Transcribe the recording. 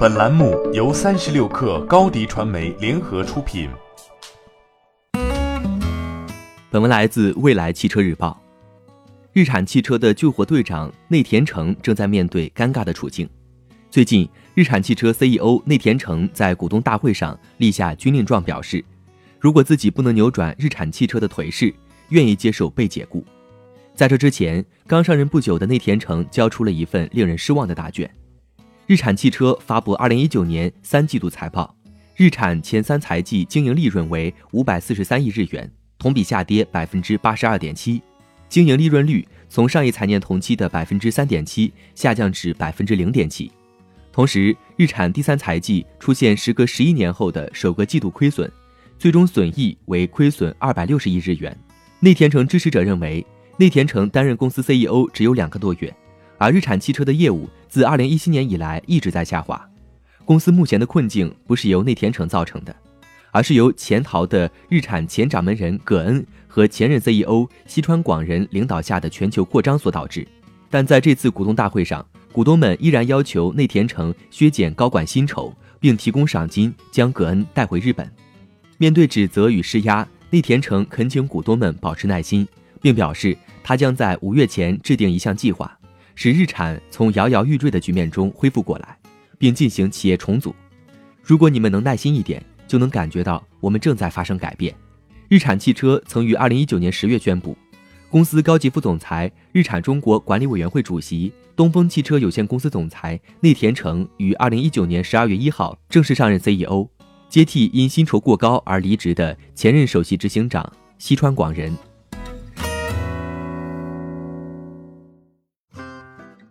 本栏目由三十六氪高低传媒联合出品。本文来自未来汽车日报。日产汽车的救火队长内田诚正在面对尴尬的处境。最近，日产汽车 CEO 内田诚在股东大会上立下军令状，表示，如果自己不能扭转日产汽车的颓势，愿意接受被解雇。在这之前，刚上任不久的内田诚交出了一份令人失望的答卷。日产汽车发布二零一九年三季度财报，日产前三财季经营利润为五百四十三亿日元，同比下跌百分之八十二点七，经营利润率从上一财年同期的百分之三点七下降至百分之零点七。同时，日产第三财季出现时隔十一年后的首个季度亏损，最终损益为亏损二百六十亿日元。内田诚支持者认为。内田诚担任公司 CEO 只有两个多月，而日产汽车的业务自2017年以来一直在下滑。公司目前的困境不是由内田诚造成的，而是由潜逃的日产前掌门人葛恩和前任 CEO 西川广人领导下的全球扩张所导致。但在这次股东大会上，股东们依然要求内田诚削减高管薪酬，并提供赏金将葛恩带回日本。面对指责与施压，内田诚恳请股东们保持耐心。并表示，他将在五月前制定一项计划，使日产从摇摇欲坠的局面中恢复过来，并进行企业重组。如果你们能耐心一点，就能感觉到我们正在发生改变。日产汽车曾于二零一九年十月宣布，公司高级副总裁、日产中国管理委员会主席、东风汽车有限公司总裁内田诚于二零一九年十二月一号正式上任 CEO，接替因薪酬过高而离职的前任首席执行长西川广人。